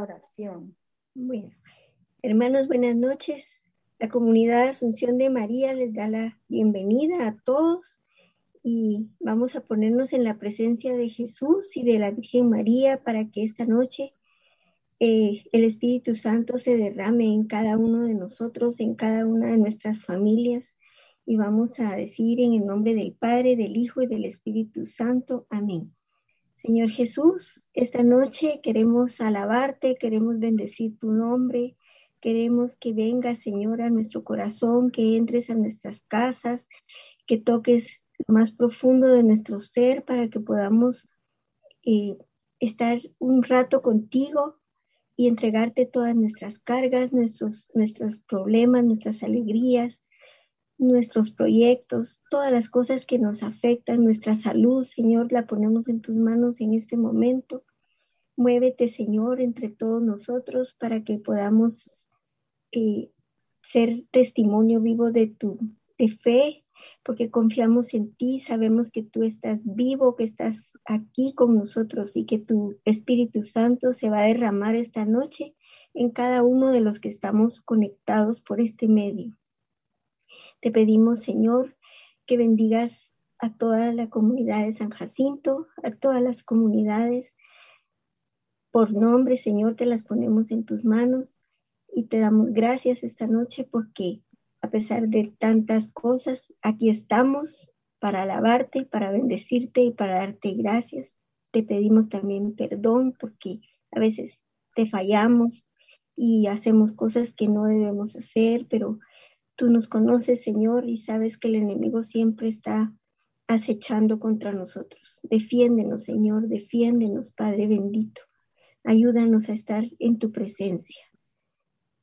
oración. Bueno, hermanos, buenas noches. La comunidad Asunción de María les da la bienvenida a todos y vamos a ponernos en la presencia de Jesús y de la Virgen María para que esta noche eh, el Espíritu Santo se derrame en cada uno de nosotros, en cada una de nuestras familias. Y vamos a decir en el nombre del Padre, del Hijo y del Espíritu Santo. Amén. Señor Jesús, esta noche queremos alabarte, queremos bendecir tu nombre, queremos que vengas, Señor, a nuestro corazón, que entres a nuestras casas, que toques lo más profundo de nuestro ser para que podamos eh, estar un rato contigo y entregarte todas nuestras cargas, nuestros, nuestros problemas, nuestras alegrías, nuestros proyectos, todas las cosas que nos afectan, nuestra salud, Señor, la ponemos en tus manos en este momento. Muévete, Señor, entre todos nosotros para que podamos eh, ser testimonio vivo de tu de fe, porque confiamos en ti, sabemos que tú estás vivo, que estás aquí con nosotros y que tu Espíritu Santo se va a derramar esta noche en cada uno de los que estamos conectados por este medio. Te pedimos, Señor, que bendigas a toda la comunidad de San Jacinto, a todas las comunidades. Por nombre, Señor, te las ponemos en tus manos y te damos gracias esta noche porque a pesar de tantas cosas, aquí estamos para alabarte, para bendecirte y para darte gracias. Te pedimos también perdón porque a veces te fallamos y hacemos cosas que no debemos hacer, pero Tú nos conoces, Señor, y sabes que el enemigo siempre está acechando contra nosotros. Defiéndenos, Señor, defiéndenos, Padre bendito. Ayúdanos a estar en tu presencia.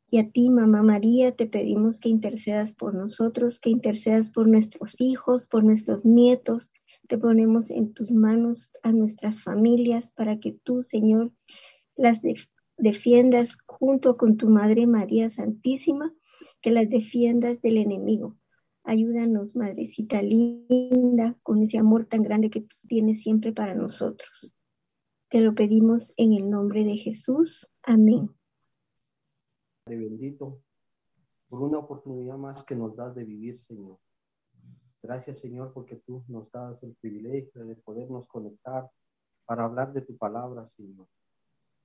Y a ti, Mamá María, te pedimos que intercedas por nosotros, que intercedas por nuestros hijos, por nuestros nietos. Te ponemos en tus manos a nuestras familias para que tú, Señor, las defiendas junto con tu Madre María Santísima que las defiendas del enemigo. Ayúdanos, Madrecita linda, con ese amor tan grande que tú tienes siempre para nosotros. Te lo pedimos en el nombre de Jesús. Amén. Padre bendito, por una oportunidad más que nos das de vivir, Señor. Gracias, Señor, porque tú nos das el privilegio de podernos conectar para hablar de tu palabra, Señor.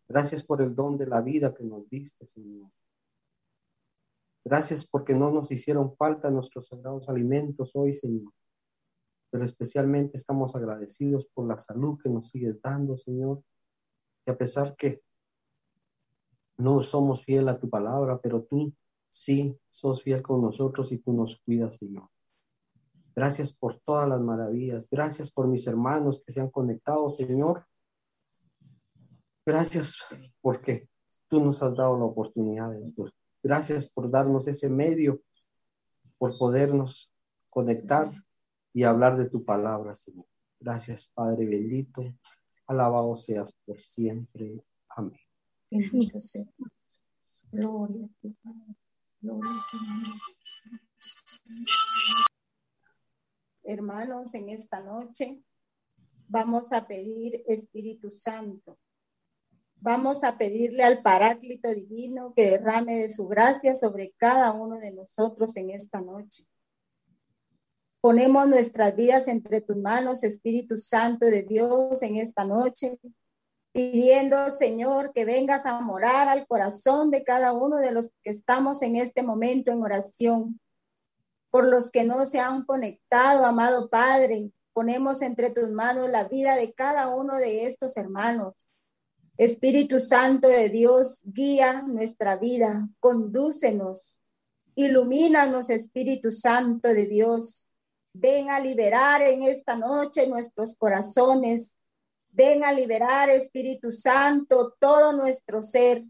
Gracias por el don de la vida que nos diste, Señor. Gracias porque no nos hicieron falta nuestros sagrados alimentos hoy, Señor. Pero especialmente estamos agradecidos por la salud que nos sigues dando, Señor. Y a pesar que no somos fiel a tu palabra, pero tú sí sos fiel con nosotros y tú nos cuidas, Señor. Gracias por todas las maravillas. Gracias por mis hermanos que se han conectado, Señor. Gracias porque tú nos has dado la oportunidad de, Gracias por darnos ese medio, por podernos conectar y hablar de tu palabra, Señor. Gracias, Padre bendito. Alabado seas por siempre. Amén. Bendito sea. Gloria a ti, Padre. Gloria a ti, Hermanos, en esta noche vamos a pedir Espíritu Santo Vamos a pedirle al Paráclito Divino que derrame de su gracia sobre cada uno de nosotros en esta noche. Ponemos nuestras vidas entre tus manos, Espíritu Santo de Dios, en esta noche, pidiendo, Señor, que vengas a morar al corazón de cada uno de los que estamos en este momento en oración. Por los que no se han conectado, amado Padre, ponemos entre tus manos la vida de cada uno de estos hermanos. Espíritu Santo de Dios, guía nuestra vida, condúcenos, ilumínanos, Espíritu Santo de Dios. Ven a liberar en esta noche nuestros corazones. Ven a liberar, Espíritu Santo, todo nuestro ser.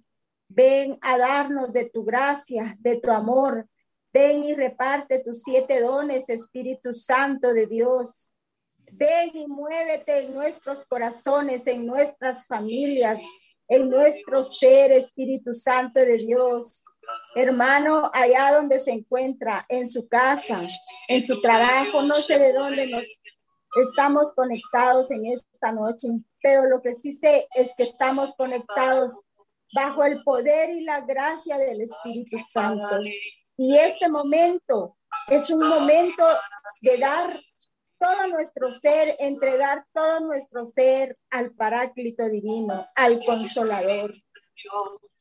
Ven a darnos de tu gracia, de tu amor. Ven y reparte tus siete dones, Espíritu Santo de Dios. Ven y muévete en nuestros corazones, en nuestras familias, en nuestro ser, Espíritu Santo de Dios. Hermano, allá donde se encuentra, en su casa, en su trabajo, no sé de dónde nos estamos conectados en esta noche, pero lo que sí sé es que estamos conectados bajo el poder y la gracia del Espíritu Santo. Y este momento es un momento de dar todo nuestro ser, entregar todo nuestro ser al Paráclito Divino, al Consolador.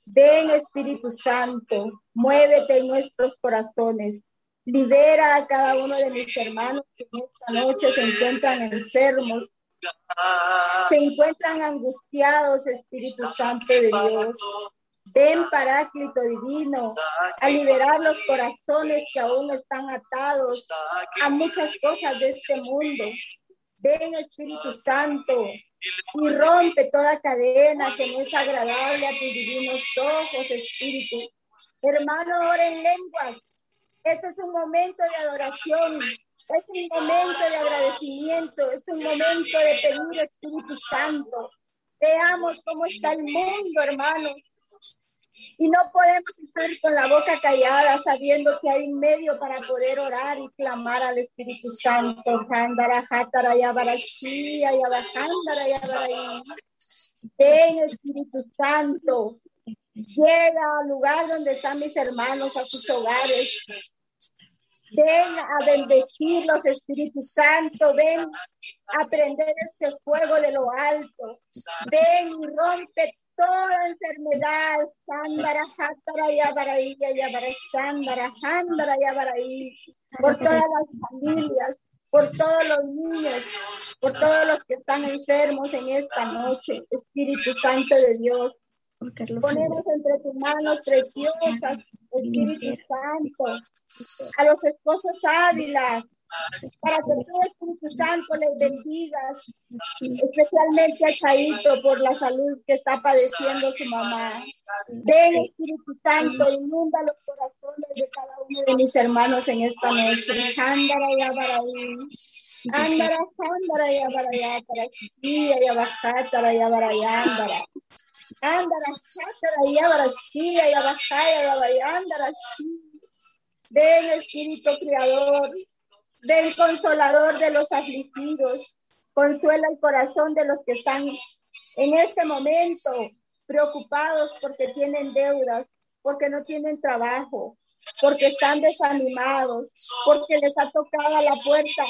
Ven Espíritu Santo, muévete en nuestros corazones, libera a cada uno de mis hermanos que en esta noche se encuentran enfermos, se encuentran angustiados, Espíritu Santo de Dios. Ven, Paráclito Divino, a liberar los corazones que aún están atados a muchas cosas de este mundo. Ven, Espíritu Santo, y rompe toda cadena que no es agradable a tus divinos ojos, Espíritu. Hermano, ora en lenguas. Este es un momento de adoración. Es un momento de agradecimiento. Es un momento de pedir, Espíritu Santo. Veamos cómo está el mundo, hermano. Y no podemos estar con la boca callada sabiendo que hay un medio para poder orar y clamar al Espíritu Santo. Ven Espíritu Santo, llega al lugar donde están mis hermanos, a sus hogares. Ven a bendecirlos, Espíritu Santo. Ven a prender ese fuego de lo alto. Ven y rompe toda enfermedad, Sandara, Hatara, Yabaraí, Yabara, Sandara, Sandara, Yabaraí, por todas las familias, por todos los niños, por todos los que están enfermos en esta noche, Espíritu Santo de Dios. Ponemos entre tus manos preciosas, Espíritu Santo, a los esposos Ávila, para que tú, Espíritu Santo, les bendigas, especialmente a Chaito por la salud que está padeciendo su mamá. Ven, Espíritu Santo, inunda los corazones de cada uno de mis hermanos en esta noche. Ándara. Ándara, ya para allá, para sí, ya bajátara ya para allá, ándara. Ándara, ándara ya para sí, ya bajaya, ya para ándara, sí. Ven, Espíritu Creador, Ven consolador de los afligidos, consuela el corazón de los que están en este momento preocupados porque tienen deudas, porque no tienen trabajo, porque están desanimados, porque les ha tocado a la puerta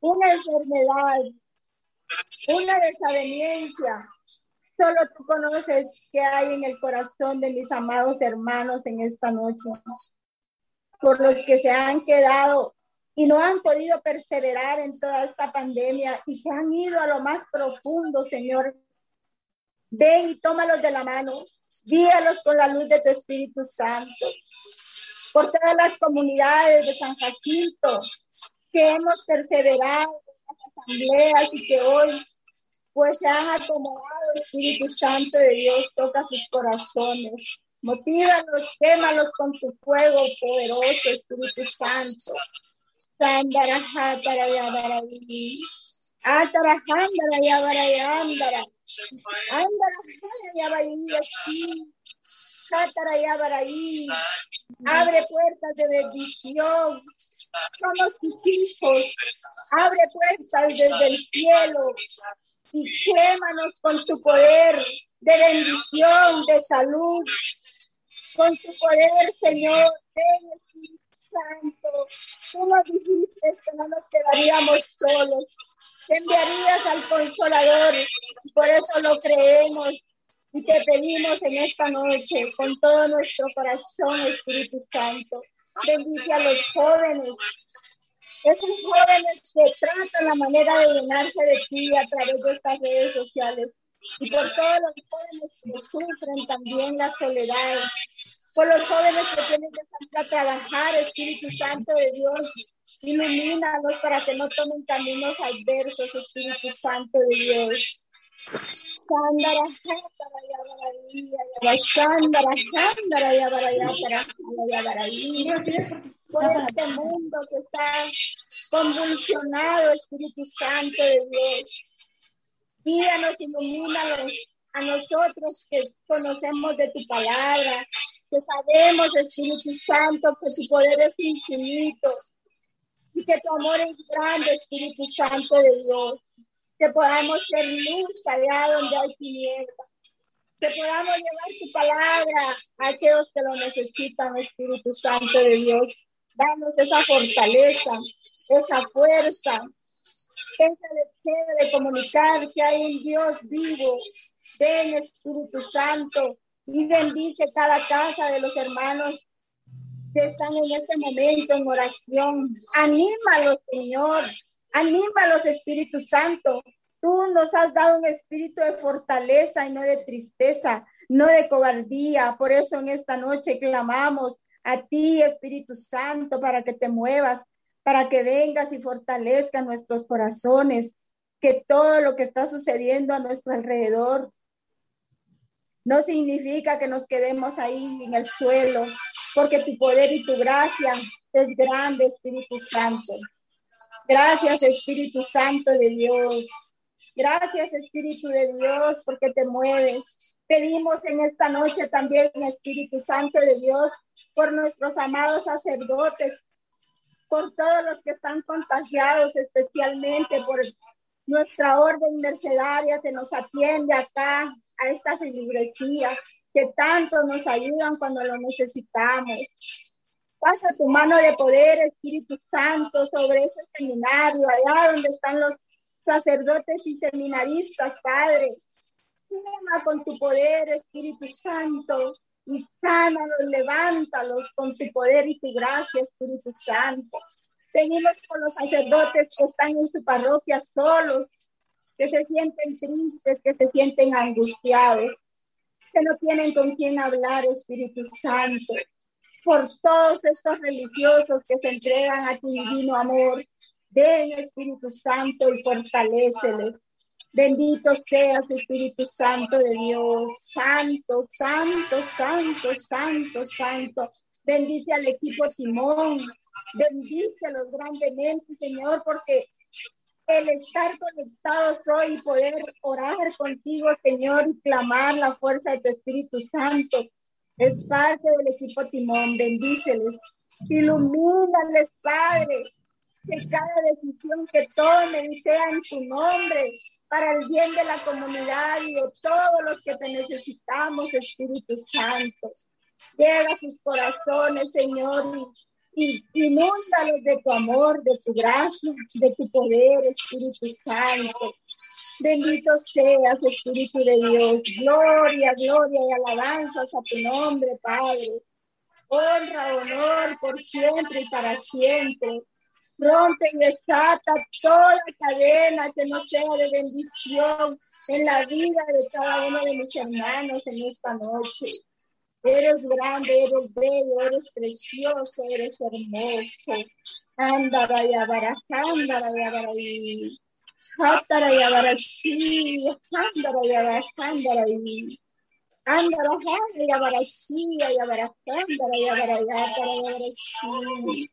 una enfermedad, una desaveniencia. Solo tú conoces qué hay en el corazón de mis amados hermanos en esta noche. Por los que se han quedado y no han podido perseverar en toda esta pandemia y se han ido a lo más profundo, Señor. Ven y tómalos de la mano, guíalos con la luz de tu Espíritu Santo. Por todas las comunidades de San Jacinto que hemos perseverado en las asambleas y que hoy pues se han acomodado, Espíritu Santo de Dios, toca sus corazones. Motívalos, quémalos con tu fuego poderoso, Espíritu Santo. Sandara Hatara Yabarayi. Atara Handara Yabarayi Andara. Andara Yabarayi Yashi. Hatara Yabarayi. Abre puertas de bendición. Somos tus hijos. Abre puertas desde el cielo y quémanos con tu poder de bendición, de salud, con tu poder, Señor. Ven, Santo, tú nos dijiste que no nos quedaríamos solos, te enviarías al consolador, y por eso lo creemos y te pedimos en esta noche con todo nuestro corazón, Espíritu Santo. Bendice a los jóvenes, esos jóvenes que tratan la manera de llenarse de ti a través de estas redes sociales y por todos los jóvenes que sufren también la soledad, por los jóvenes que tienen que salir a trabajar, Espíritu Santo de Dios, ilumínalos para que no tomen caminos adversos, Espíritu Santo de Dios. Por este mundo que está convulsionado, Espíritu Santo de Dios. Guíanos, ilumínanos a nosotros que conocemos de tu palabra, que sabemos, Espíritu Santo, que tu poder es infinito y que tu amor es grande, Espíritu Santo de Dios, que podamos ser luz allá donde hay tinieblas. que podamos llevar tu palabra a aquellos que lo necesitan, Espíritu Santo de Dios. Danos esa fortaleza, esa fuerza, deseo de comunicar que hay un Dios vivo. Ven, Espíritu Santo, y bendice cada casa de los hermanos que están en este momento en oración. Anímalos, Señor. Anímalos, Espíritu Santo. Tú nos has dado un espíritu de fortaleza y no de tristeza, no de cobardía. Por eso en esta noche clamamos a ti, Espíritu Santo, para que te muevas, para que vengas y fortalezcas nuestros corazones, que todo lo que está sucediendo a nuestro alrededor no significa que nos quedemos ahí en el suelo, porque tu poder y tu gracia es grande, Espíritu Santo. Gracias, Espíritu Santo de Dios. Gracias, Espíritu de Dios, porque te mueves. Pedimos en esta noche también, Espíritu Santo de Dios, por nuestros amados sacerdotes, por todos los que están contagiados, especialmente por nuestra orden mercedaria que nos atiende acá a esta filigresía, que tanto nos ayudan cuando lo necesitamos. Pasa tu mano de poder, Espíritu Santo, sobre ese seminario, allá donde están los sacerdotes y seminaristas, Padre. Toma con tu poder, Espíritu Santo, y sánalos, levántalos con tu poder y tu gracia, Espíritu Santo. Seguimos con los sacerdotes que están en su parroquia solos, que se sienten tristes, que se sienten angustiados, que no tienen con quién hablar, Espíritu Santo. Por todos estos religiosos que se entregan a tu divino amor, ven Espíritu Santo y fortaleceles. Bendito seas, Espíritu Santo de Dios. Santo, santo, santo, santo, santo. Bendice al equipo Timón. Bendícelos grandemente, Señor, porque el estar conectados hoy y poder orar contigo, Señor, y clamar la fuerza de tu Espíritu Santo. Es parte del equipo Timón. Bendíceles. Ilumínales, Padre. Que cada decisión que tomen sea en tu nombre para el bien de la comunidad y de todos los que te necesitamos, Espíritu Santo. Llega a sus corazones, Señor, y inúndalos de tu amor, de tu gracia, de tu poder, Espíritu Santo. Bendito seas, Espíritu de Dios. Gloria, gloria y alabanzas a tu nombre, Padre. Honra, honor por siempre y para siempre. Rompe y desata toda cadena que no sea de bendición en la vida de cada uno de mis hermanos en esta noche. Eres grande, eres bello, eres precioso, eres hermoso. Andara y abara, andara y andara y abara, andara y. Andara, y abara sí, y abara, andara y abara, y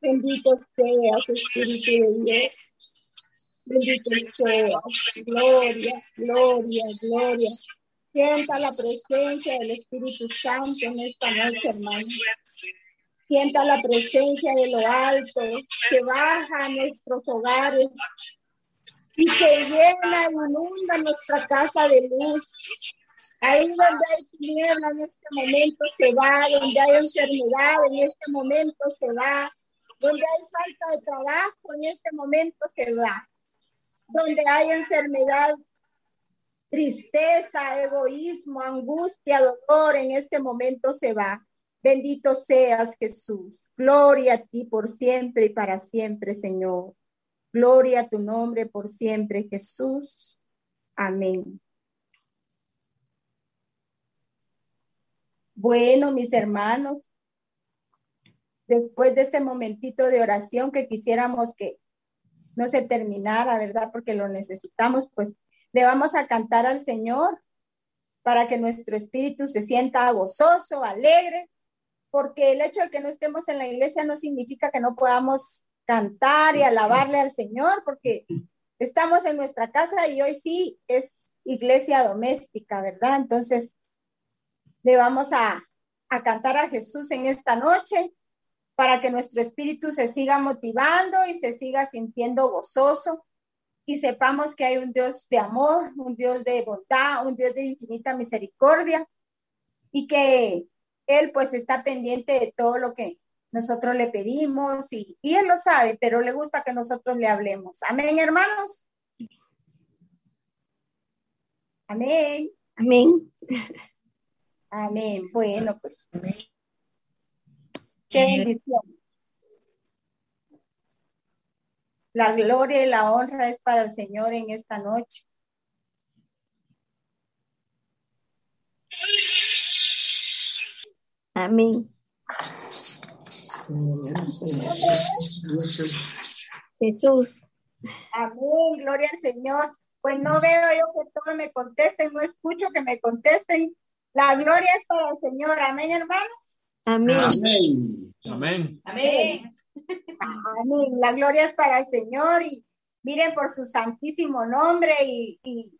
Bendito seas, Espíritu de Dios. Bendito seas. Gloria, gloria, gloria. Sienta la presencia del Espíritu Santo en esta noche, hermano. Sienta la presencia de lo alto que baja a nuestros hogares y que llena y inunda nuestra casa de luz. Ahí donde hay tiniebla en este momento se va, donde hay enfermedad en este momento se va, donde hay falta de trabajo, en este momento se va. Donde hay enfermedad, tristeza, egoísmo, angustia, dolor, en este momento se va. Bendito seas, Jesús. Gloria a ti por siempre y para siempre, Señor. Gloria a tu nombre por siempre, Jesús. Amén. Bueno, mis hermanos, después de este momentito de oración que quisiéramos que no se terminara, ¿verdad? Porque lo necesitamos, pues le vamos a cantar al Señor para que nuestro espíritu se sienta gozoso, alegre, porque el hecho de que no estemos en la iglesia no significa que no podamos cantar y alabarle al Señor, porque estamos en nuestra casa y hoy sí es iglesia doméstica, ¿verdad? Entonces, le vamos a, a cantar a Jesús en esta noche para que nuestro espíritu se siga motivando y se siga sintiendo gozoso y sepamos que hay un Dios de amor, un Dios de bondad, un Dios de infinita misericordia y que Él pues está pendiente de todo lo que nosotros le pedimos y, y Él lo sabe, pero le gusta que nosotros le hablemos. Amén, hermanos. Amén. Amén. Amén. Bueno, pues. Qué bendición. La gloria y la honra es para el Señor en esta noche. Amén. Jesús. Amén, gloria al Señor. Pues no veo yo que todos me contesten, no escucho que me contesten. La gloria es para el Señor. Amén, hermanos. Amén. Amén. Amén. Amén. Amén. La gloria es para el Señor y miren por su santísimo nombre y, y,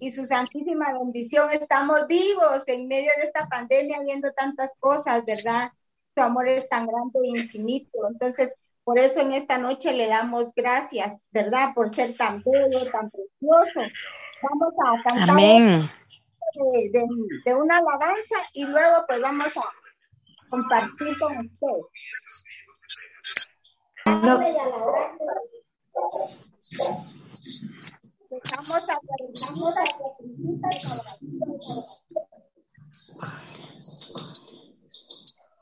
y su santísima bendición. Estamos vivos en medio de esta pandemia viendo tantas cosas, ¿verdad? Su amor es tan grande e infinito. Entonces, por eso en esta noche le damos gracias, ¿verdad? Por ser tan bello, tan precioso. Vamos a cantar Amén. de, de- de una alabanza y luego pues vamos a compartir con ustedes. Dale y a a a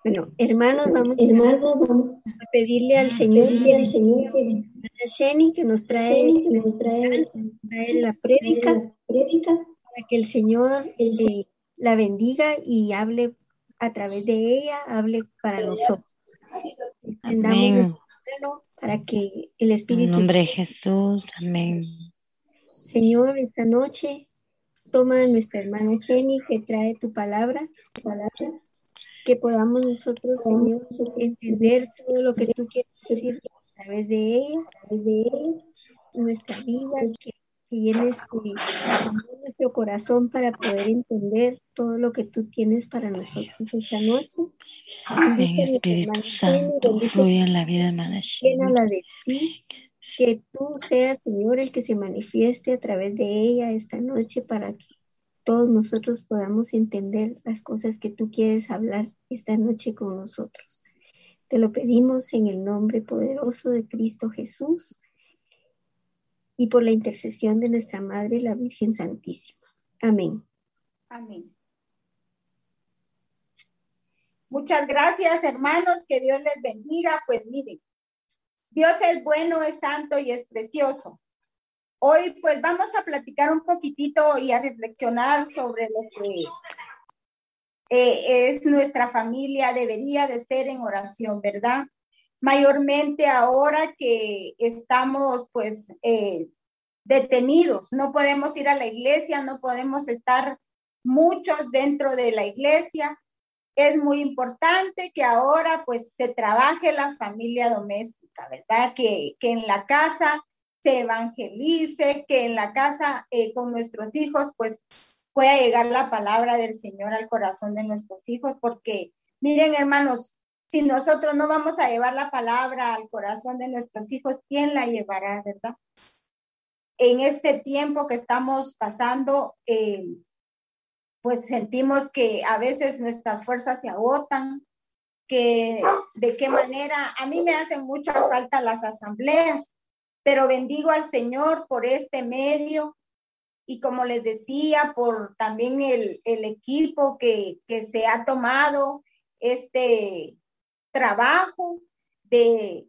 Bueno, hermanos, vamos, hermanos, vamos a pedirle al Señor al a Sheni que nos trae, que nos trae, trae la prédica, para que el Señor eh, la bendiga y hable a través de ella, hable para nosotros. Amén. para que el En Espíritu nombre de Jesús. Amén. Señor, esta noche toma a nuestra hermana Jenny que trae tu palabra, palabra, que podamos nosotros, Señor, entender todo lo que tú quieres decir a través de ella, a través de ella, nuestra vida, que, amor nuestro corazón para poder entender todo lo que tú tienes para nosotros esta noche. Ven, Espíritu Santo, fluye en la vida de llénala de ti, que tú seas, Señor, el que se manifieste a través de ella esta noche para que todos nosotros podamos entender las cosas que tú quieres hablar esta noche con nosotros. Te lo pedimos en el nombre poderoso de Cristo Jesús y por la intercesión de nuestra Madre, la Virgen Santísima. Amén. Amén. Muchas gracias, hermanos. Que Dios les bendiga. Pues miren, Dios es bueno, es santo y es precioso. Hoy pues vamos a platicar un poquitito y a reflexionar sobre lo que eh, es nuestra familia, debería de ser en oración, ¿verdad? Mayormente ahora que estamos pues eh, detenidos, no podemos ir a la iglesia, no podemos estar muchos dentro de la iglesia. Es muy importante que ahora pues se trabaje la familia doméstica, ¿verdad? Que, que en la casa se evangelice, que en la casa eh, con nuestros hijos pues pueda llegar la palabra del Señor al corazón de nuestros hijos, porque miren hermanos, si nosotros no vamos a llevar la palabra al corazón de nuestros hijos, ¿quién la llevará, verdad? En este tiempo que estamos pasando, eh, pues sentimos que a veces nuestras fuerzas se agotan, que de qué manera, a mí me hacen mucha falta las asambleas, pero bendigo al Señor por este medio y como les decía, por también el, el equipo que, que se ha tomado este trabajo de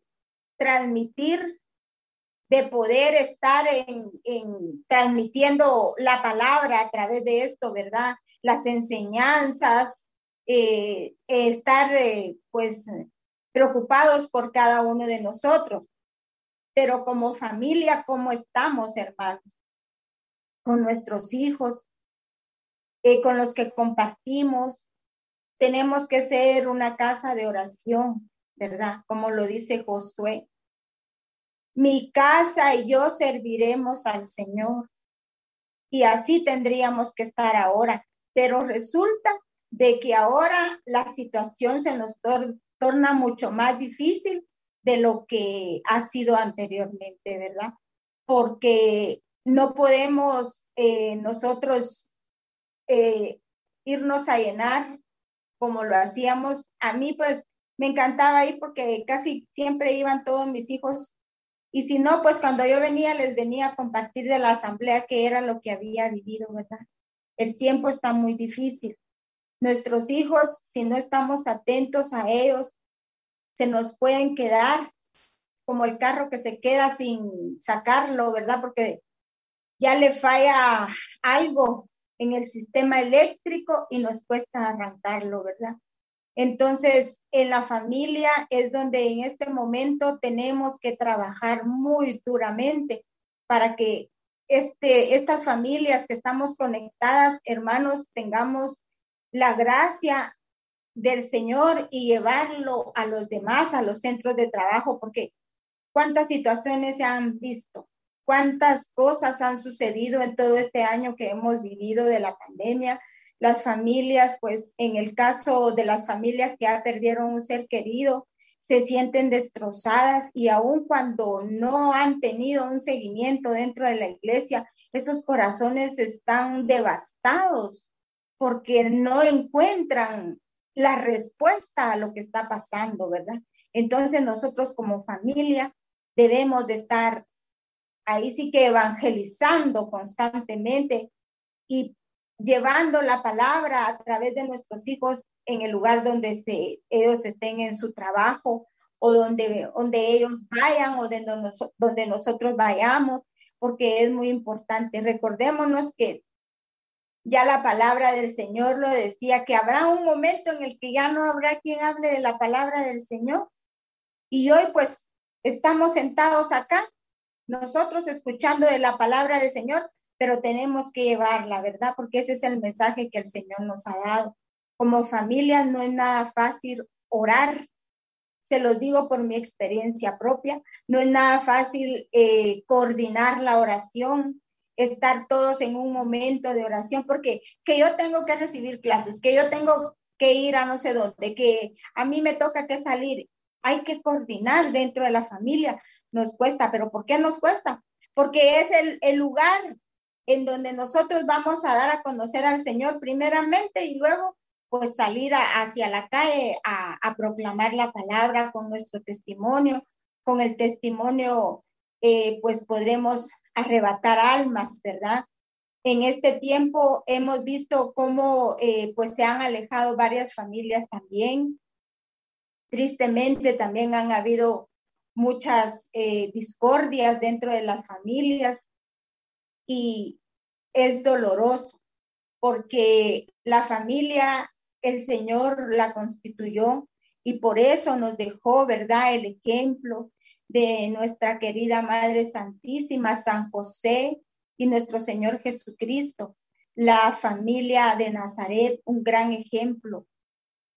transmitir, de poder estar en, en, transmitiendo la palabra a través de esto, ¿verdad? Las enseñanzas, eh, estar eh, pues preocupados por cada uno de nosotros. Pero como familia, ¿cómo estamos, hermanos? Con nuestros hijos, eh, con los que compartimos, tenemos que ser una casa de oración, ¿verdad? Como lo dice Josué. Mi casa y yo serviremos al Señor. Y así tendríamos que estar ahora. Pero resulta de que ahora la situación se nos tor torna mucho más difícil de lo que ha sido anteriormente, ¿verdad? porque no podemos eh, nosotros eh, irnos a llenar como lo hacíamos. A mí pues me encantaba ir porque casi siempre iban todos mis hijos y si no, pues cuando yo venía les venía a compartir de la asamblea que era lo que había vivido, ¿verdad? El tiempo está muy difícil. Nuestros hijos, si no estamos atentos a ellos, se nos pueden quedar como el carro que se queda sin sacarlo, ¿verdad? Porque ya le falla algo en el sistema eléctrico y nos cuesta arrancarlo, ¿verdad? Entonces, en la familia es donde en este momento tenemos que trabajar muy duramente para que este, estas familias que estamos conectadas, hermanos, tengamos la gracia del Señor y llevarlo a los demás, a los centros de trabajo, porque cuántas situaciones se han visto, cuántas cosas han sucedido en todo este año que hemos vivido de la pandemia. Las familias, pues en el caso de las familias que ya perdieron un ser querido, se sienten destrozadas y aun cuando no han tenido un seguimiento dentro de la iglesia, esos corazones están devastados porque no encuentran la respuesta a lo que está pasando, ¿verdad? Entonces nosotros como familia debemos de estar ahí sí que evangelizando constantemente y llevando la palabra a través de nuestros hijos en el lugar donde ellos estén en su trabajo o donde, donde ellos vayan o donde, donde nosotros vayamos, porque es muy importante. Recordémonos que ya la palabra del Señor lo decía, que habrá un momento en el que ya no habrá quien hable de la palabra del Señor. Y hoy pues estamos sentados acá, nosotros escuchando de la palabra del Señor, pero tenemos que llevarla, ¿verdad? Porque ese es el mensaje que el Señor nos ha dado. Como familia no es nada fácil orar, se lo digo por mi experiencia propia, no es nada fácil eh, coordinar la oración, estar todos en un momento de oración, porque que yo tengo que recibir clases, que yo tengo que ir a no sé dónde, que a mí me toca que salir, hay que coordinar dentro de la familia, nos cuesta, pero ¿por qué nos cuesta? Porque es el, lugar en donde nosotros vamos a dar a conocer al Señor primeramente y luego pues salir hacia la calle a, a, proclamar la palabra con nuestro testimonio, con el testimonio eh, pues podremos arrebatar almas, ¿verdad? En este tiempo hemos visto cómo eh, pues se han alejado varias familias también. Tristemente también han habido muchas eh, discordias dentro de las familias y es doloroso porque la familia el Señor la constituyó y por eso nos dejó, ¿verdad? El ejemplo de nuestra querida Madre Santísima, San José y nuestro Señor Jesucristo, la familia de Nazaret, un gran ejemplo.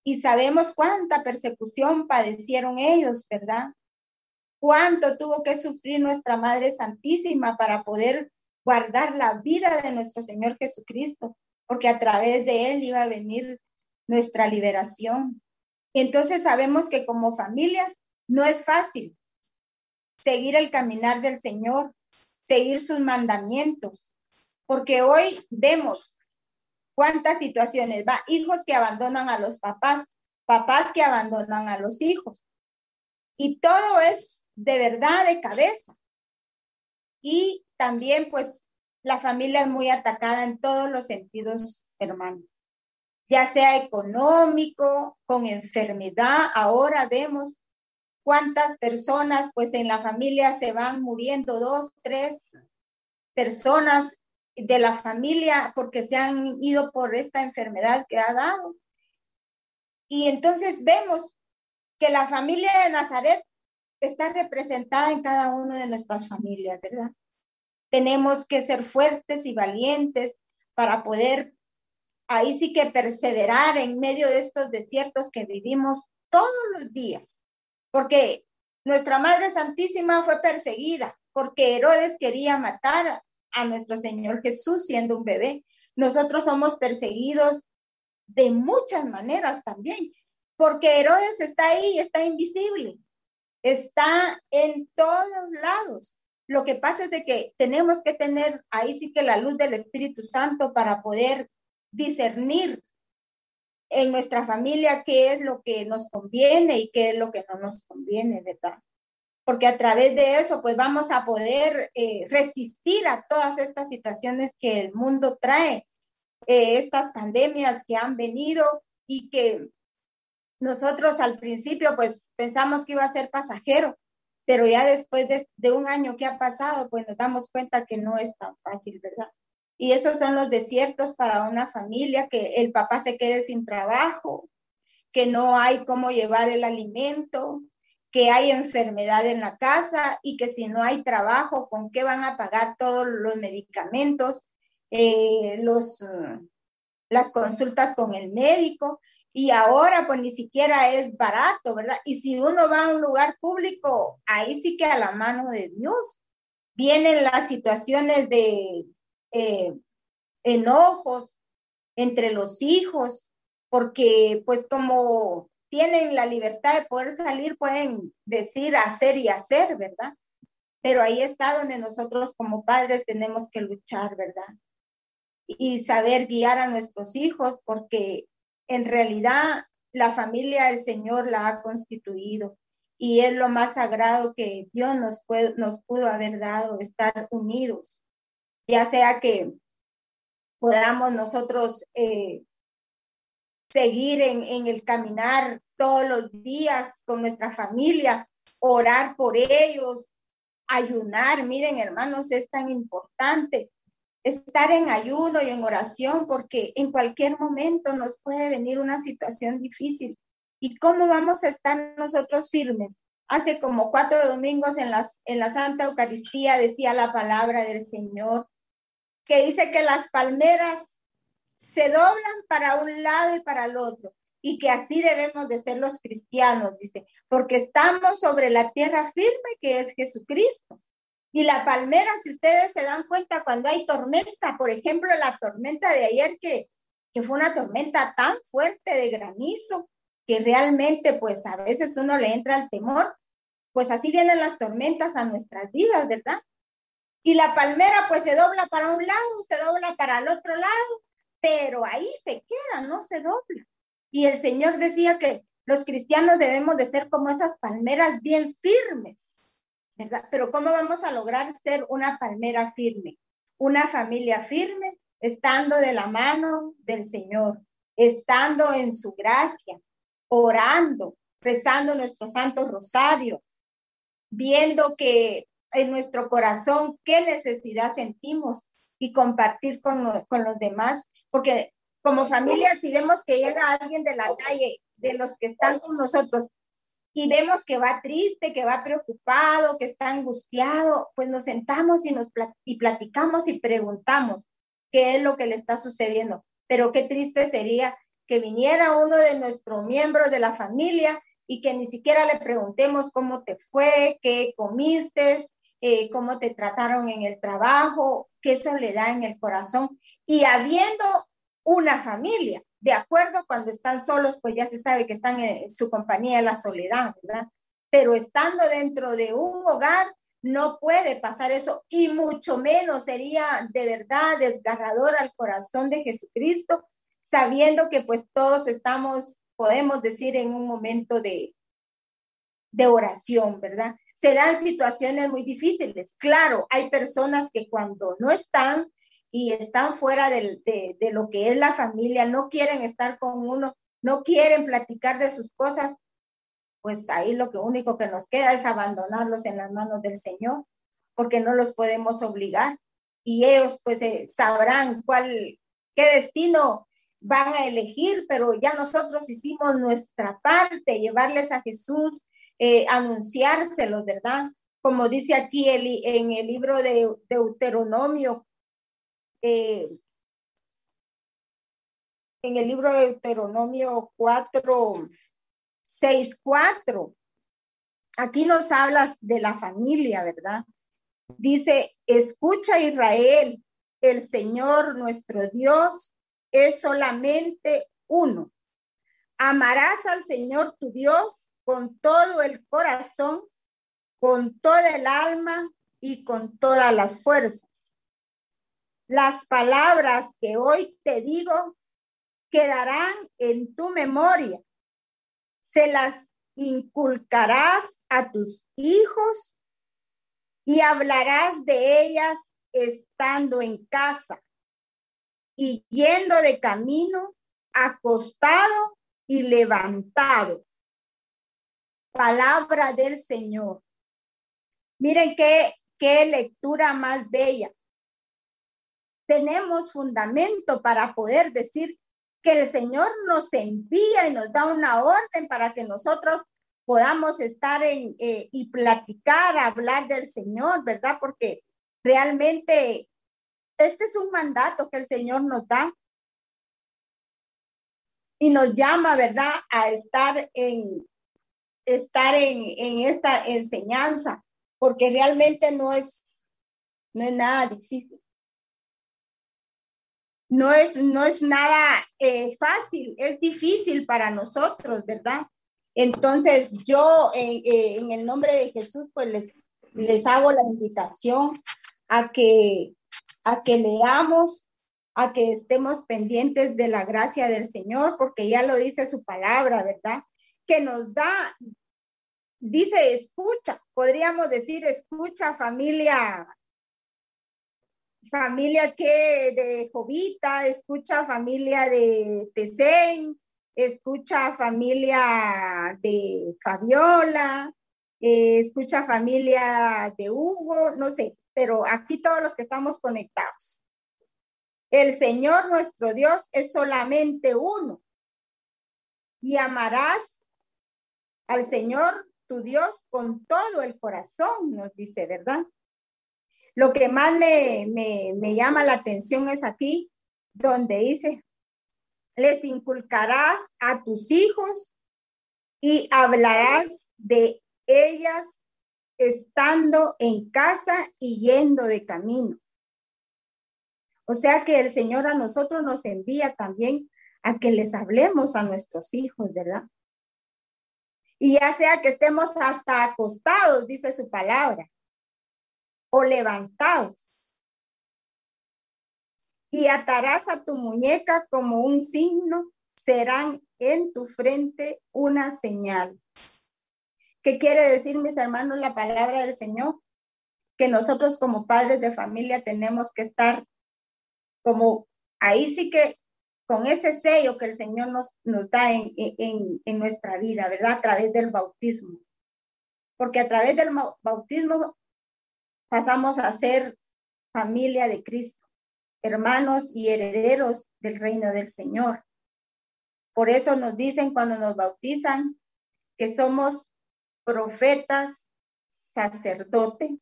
Y sabemos cuánta persecución padecieron ellos, ¿verdad? Cuánto tuvo que sufrir nuestra Madre Santísima para poder guardar la vida de nuestro Señor Jesucristo, porque a través de Él iba a venir nuestra liberación. Entonces sabemos que como familias no es fácil, seguir el caminar del Señor, seguir sus mandamientos, porque hoy vemos cuántas situaciones va, hijos que abandonan a los papás, papás que abandonan a los hijos. Y todo es de verdad de cabeza. Y también pues la familia es muy atacada en todos los sentidos, hermanos. Ya sea económico, con enfermedad, ahora vemos cuántas personas pues en la familia se van muriendo, dos, tres personas de la familia porque se han ido por esta enfermedad que ha dado. Y entonces vemos que la familia de Nazaret está representada en cada una de nuestras familias, ¿verdad? Tenemos que ser fuertes y valientes para poder ahí sí que perseverar en medio de estos desiertos que vivimos todos los días porque nuestra Madre Santísima fue perseguida, porque Herodes quería matar a nuestro Señor Jesús siendo un bebé. Nosotros somos perseguidos de muchas maneras también, porque Herodes está ahí, está invisible, está en todos lados. Lo que pasa es de que tenemos que tener ahí sí que la luz del Espíritu Santo para poder discernir en nuestra familia qué es lo que nos conviene y qué es lo que no nos conviene, ¿verdad? Porque a través de eso, pues vamos a poder eh, resistir a todas estas situaciones que el mundo trae, eh, estas pandemias que han venido y que nosotros al principio, pues pensamos que iba a ser pasajero, pero ya después de, un año que ha pasado, pues nos damos cuenta que no es tan fácil, ¿verdad? Y esos son los desiertos para una familia, que el papá se quede sin trabajo, que no hay cómo llevar el alimento, que hay enfermedad en la casa y que si no hay trabajo, ¿con qué van a pagar todos los medicamentos, eh, los, las consultas con el médico? Y ahora pues ni siquiera es barato, ¿verdad? Y si uno va a un lugar público, ahí sí que a la mano de Dios vienen las situaciones de eh, enojos entre los hijos, porque pues como tienen la libertad de poder salir, pueden decir hacer y hacer, ¿verdad? Pero ahí está donde nosotros como padres tenemos que luchar, ¿verdad? Y saber guiar a nuestros hijos, porque en realidad la familia el Señor la ha constituido y es lo más sagrado que Dios nos, pudo haber dado, estar unidos, ya sea que podamos nosotros eh, seguir en el caminar todos los días con nuestra familia, orar por ellos, ayunar, miren hermanos, es tan importante estar en ayuno y en oración porque en cualquier momento nos puede venir una situación difícil. ¿Y cómo vamos a estar nosotros firmes? Hace como cuatro domingos en, las, en la Santa Eucaristía decía la palabra del Señor, que dice que las palmeras se doblan para un lado y para el otro, y que así debemos de ser los cristianos, dice, porque estamos sobre la tierra firme que es Jesucristo. Y la palmera, si ustedes se dan cuenta, cuando hay tormenta, por ejemplo, la tormenta de ayer que, que fue una tormenta tan fuerte de granizo, que realmente pues a veces uno le entra al temor, pues así vienen las tormentas a nuestras vidas, ¿verdad? Y la palmera pues se dobla para un lado, se dobla para el otro lado, pero ahí se queda, no se dobla. Y el Señor decía que los cristianos debemos de ser como esas palmeras bien firmes, pero ¿cómo vamos a lograr ser una palmera firme? Una familia firme, estando de la mano del Señor, estando en su gracia, orando, rezando nuestro santo rosario, viendo que en nuestro corazón qué necesidad sentimos y compartir con, con los demás, porque como familia, si vemos que llega alguien de la calle, de los que están con nosotros, y vemos que va triste, que va preocupado, que está angustiado, pues nos sentamos y nos y platicamos y preguntamos qué es lo que le está sucediendo. Pero qué triste sería que viniera uno de nuestros miembros de la familia y que ni siquiera le preguntemos cómo te fue, qué comiste, eh, cómo te trataron en el trabajo, qué soledad en el corazón. Y habiendo una familia, de acuerdo, cuando están solos, pues ya se sabe que están en su compañía, la soledad, ¿verdad? Pero estando dentro de un hogar, no puede pasar eso y mucho menos sería de verdad desgarrador al corazón de Jesucristo, sabiendo que pues todos estamos, podemos decir, en un momento de, de oración, ¿verdad? Se dan situaciones muy difíciles. Claro, hay personas que cuando no están, y están fuera de, de, lo que es la familia, no quieren estar con uno, no quieren platicar de sus cosas, pues ahí lo que único que nos queda es abandonarlos en las manos del Señor, porque no los podemos obligar y ellos pues eh, sabrán cuál, qué destino van a elegir, pero ya nosotros hicimos nuestra parte, llevarles a Jesús, eh, anunciárselos, ¿verdad? Como dice aquí el, en el libro de Deuteronomio eh, en el libro de Deuteronomio 4, 6, 4. Aquí nos hablas de la familia, ¿verdad? Dice, escucha Israel, el Señor nuestro Dios es solamente uno. Amarás al Señor tu Dios con todo el corazón, con toda el alma, y con todas las fuerzas. Las palabras que hoy te digo quedarán en tu memoria. Se las inculcarás a tus hijos y hablarás de ellas estando en casa y yendo de camino, acostado y levantado. Palabra del Señor. Miren qué, qué lectura más bella. Tenemos fundamento para poder decir que el Señor nos envía y nos da una orden para que nosotros podamos estar en, eh, y platicar, hablar del Señor, ¿verdad? Porque realmente este es un mandato que el Señor nos da y nos llama, ¿verdad?, a estar en, estar en, en esta enseñanza, porque realmente no es, no es nada difícil no es, no es nada eh, fácil, es difícil para nosotros, ¿verdad? Entonces yo eh, eh, en el nombre de Jesús pues les, les hago la invitación a que, a que leamos, a que estemos pendientes de la gracia del Señor, porque ya lo dice su palabra, ¿verdad? Que nos da, dice, escucha, podríamos decir, escucha familia familia que de Jovita, escucha familia de Tesén, escucha familia de Fabiola, eh, escucha familia de Hugo, no sé, pero aquí todos los que estamos conectados. El Señor nuestro Dios es solamente uno y amarás al Señor tu Dios con todo el corazón, nos dice, ¿verdad? Lo que más me, me, llama la atención es aquí, donde dice, les inculcarás a tus hijos y hablarás de ellas estando en casa y yendo de camino. O sea que el Señor a nosotros nos envía también a que les hablemos a nuestros hijos, ¿verdad? Y ya sea que estemos hasta acostados, dice su palabra, o levantados. Y atarás a tu muñeca como un signo, serán en tu frente una señal. ¿Qué quiere decir, mis hermanos, la palabra del Señor? Que nosotros como padres de familia tenemos que estar como ahí sí que con ese sello que el Señor nos, nos da en, en, en nuestra vida, ¿verdad? A través del bautismo. Porque a través del bautismo pasamos a ser familia de Cristo, hermanos y herederos del reino del Señor. Por eso nos dicen cuando nos bautizan que somos profetas, sacerdote,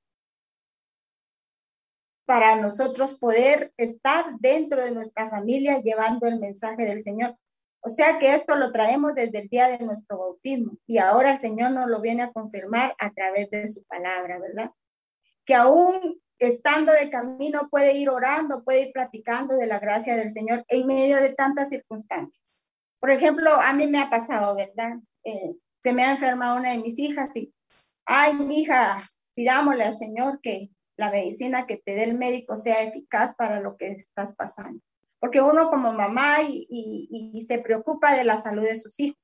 para nosotros poder estar dentro de nuestra familia llevando el mensaje del Señor. O sea que esto lo traemos desde el día de nuestro bautismo y ahora el Señor nos lo viene a confirmar a través de su palabra, ¿verdad? Que aún estando de camino puede ir orando, puede ir platicando de la gracia del Señor en medio de tantas circunstancias. Por ejemplo, a mí me ha pasado, ¿verdad? Eh, se me ha enfermado una de mis hijas y, ay, mi hija, pidámosle al Señor que la medicina que te dé el médico sea eficaz para lo que estás pasando. Porque uno como mamá y, y se preocupa de la salud de sus hijos.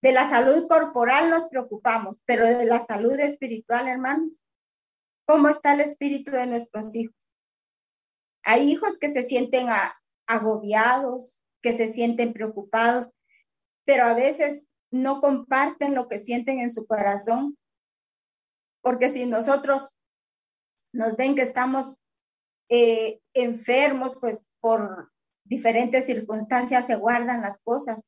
De la salud corporal nos preocupamos, pero de la salud espiritual, hermanos, cómo está el espíritu de nuestros hijos. Hay hijos que se sienten agobiados, que se sienten preocupados, pero a veces no comparten lo que sienten en su corazón, porque si nosotros nos ven que estamos eh, enfermos, pues por diferentes circunstancias se guardan las cosas,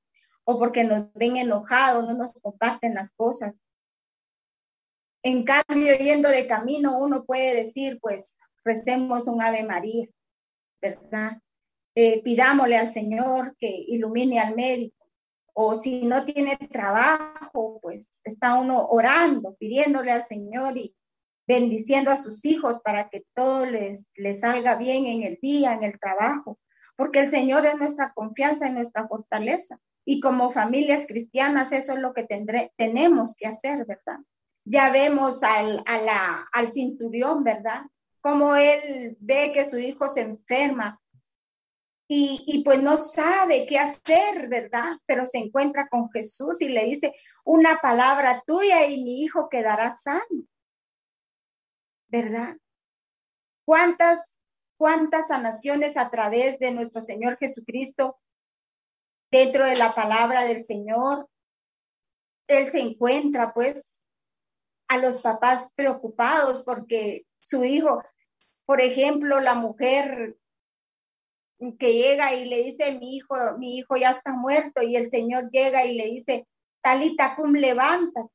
o porque nos ven enojados, no nos comparten las cosas. En cambio, yendo de camino, uno puede decir, pues, recemos un Ave María, ¿verdad? Eh, pidámosle al Señor que ilumine al médico. O si no tiene trabajo, pues está uno orando, pidiéndole al Señor y bendiciendo a sus hijos para que todo les, les salga bien en el día, en el trabajo. Porque el Señor es nuestra confianza y nuestra fortaleza. Y como familias cristianas, eso es lo que tendré, tenemos que hacer, ¿verdad? Ya vemos al, a al cinturión, ¿verdad? Como él ve que su hijo se enferma y, y, pues no sabe qué hacer, ¿verdad? Pero se encuentra con Jesús y le dice, una palabra tuya y mi hijo quedará sano, ¿verdad? ¿Cuántas, cuántas sanaciones a través de nuestro Señor Jesucristo dentro de la palabra del Señor? Él se encuentra pues a los papás preocupados porque su hijo, por ejemplo, la mujer que llega y le dice, mi hijo, mi hijo ya está muerto, y el Señor llega y le dice, Talita cum levántate.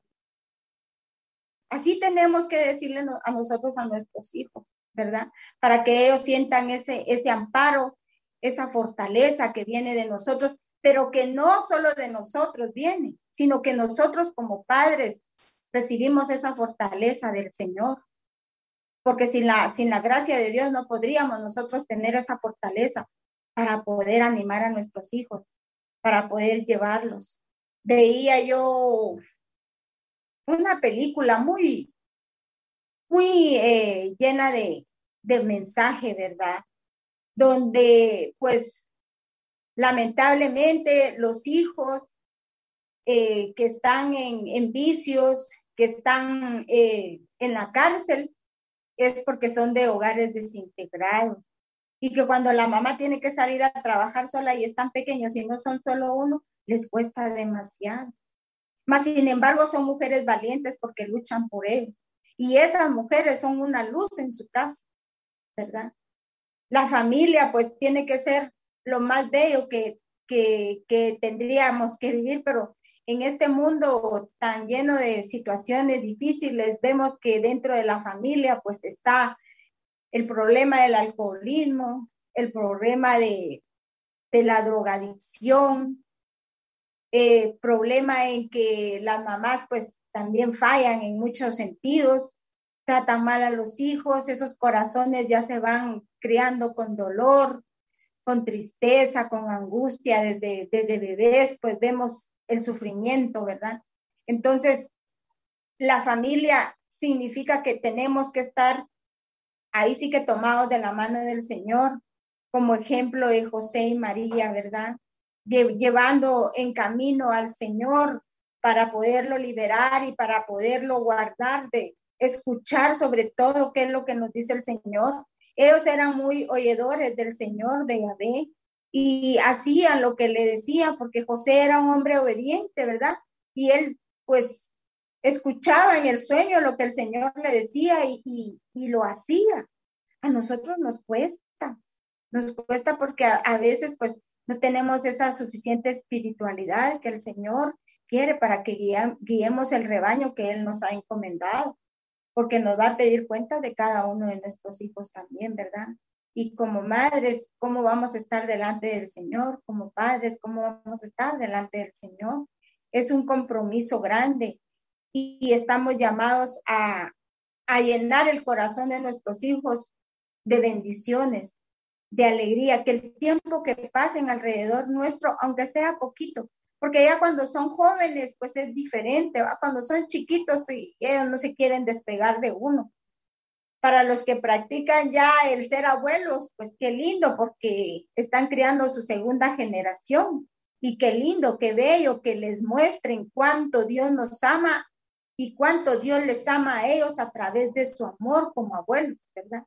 Así tenemos que decirle a nosotros, a nuestros hijos, ¿verdad? Para que ellos sientan ese, ese amparo, esa fortaleza que viene de nosotros, pero que no solo de nosotros viene, sino que nosotros como padres recibimos esa fortaleza del Señor. Porque sin la, sin la gracia de Dios no podríamos nosotros tener esa fortaleza para poder animar a nuestros hijos, para poder llevarlos. Veía yo una película muy, muy eh, llena de, de mensaje, ¿verdad? Donde pues lamentablemente los hijos eh, que están en, en, vicios, que están eh, en la cárcel, es porque son de hogares desintegrados. Y que cuando la mamá tiene que salir a trabajar sola y están pequeños y no son solo uno, les cuesta demasiado. Mas, sin embargo, son mujeres valientes porque luchan por ellos. Y esas mujeres son una luz en su casa, ¿verdad? La familia, pues, tiene que ser lo más bello que, que, que tendríamos que vivir, pero en este mundo tan lleno de situaciones difíciles, vemos que dentro de la familia, pues, está el problema del alcoholismo, el problema de, la drogadicción, eh, problema en que las mamás pues también fallan en muchos sentidos, tratan mal a los hijos, esos corazones ya se van criando con dolor, con tristeza, con angustia desde, desde bebés, pues vemos el sufrimiento, ¿verdad? Entonces, la familia significa que tenemos que estar ahí sí que tomados de la mano del Señor, como ejemplo de José y María, ¿verdad? llevando en camino al Señor para poderlo liberar y para poderlo guardar, de escuchar sobre todo qué es lo que nos dice el Señor. Ellos eran muy oidores del Señor, de Yahvé, y hacían lo que le decía, porque José era un hombre obediente, ¿verdad? Y él, pues, escuchaba en el sueño lo que el Señor le decía y, y, lo hacía. A nosotros nos cuesta, nos cuesta porque a, veces, pues, no tenemos esa suficiente espiritualidad que el Señor quiere para que guiemos el rebaño que Él nos ha encomendado, porque nos va a pedir cuenta de cada uno de nuestros hijos también, ¿verdad? Y como madres, ¿cómo vamos a estar delante del Señor? Como padres, ¿cómo vamos a estar delante del Señor? Es un compromiso grande y, estamos llamados a, a llenar el corazón de nuestros hijos de bendiciones, de alegría, que el tiempo que pasen alrededor nuestro, aunque sea poquito, porque ya cuando son jóvenes, pues es diferente, ¿va? cuando son chiquitos y ellos no se quieren despegar de uno. Para los que practican ya el ser abuelos, pues qué lindo, porque están criando su segunda generación. Y qué lindo, qué bello que les muestren cuánto Dios nos ama y cuánto Dios les ama a ellos a través de su amor como abuelos, ¿verdad?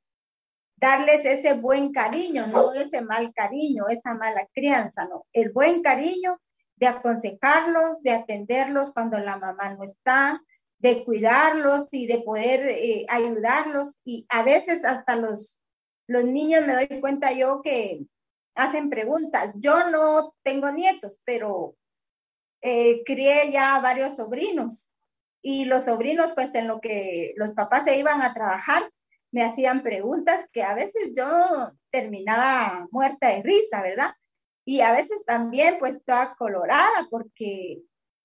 darles ese buen cariño, no ese mal cariño, esa mala crianza, no, el buen cariño de aconsejarlos, de atenderlos cuando la mamá no está, de cuidarlos y de poder eh, ayudarlos. Y a veces hasta los, los niños me doy cuenta yo que hacen preguntas. Yo no tengo nietos, pero eh, crié ya varios sobrinos. Y los sobrinos, pues en lo que los papás se iban a trabajar, me hacían preguntas que a veces yo terminaba muerta de risa, ¿verdad? Y a veces también pues toda colorada porque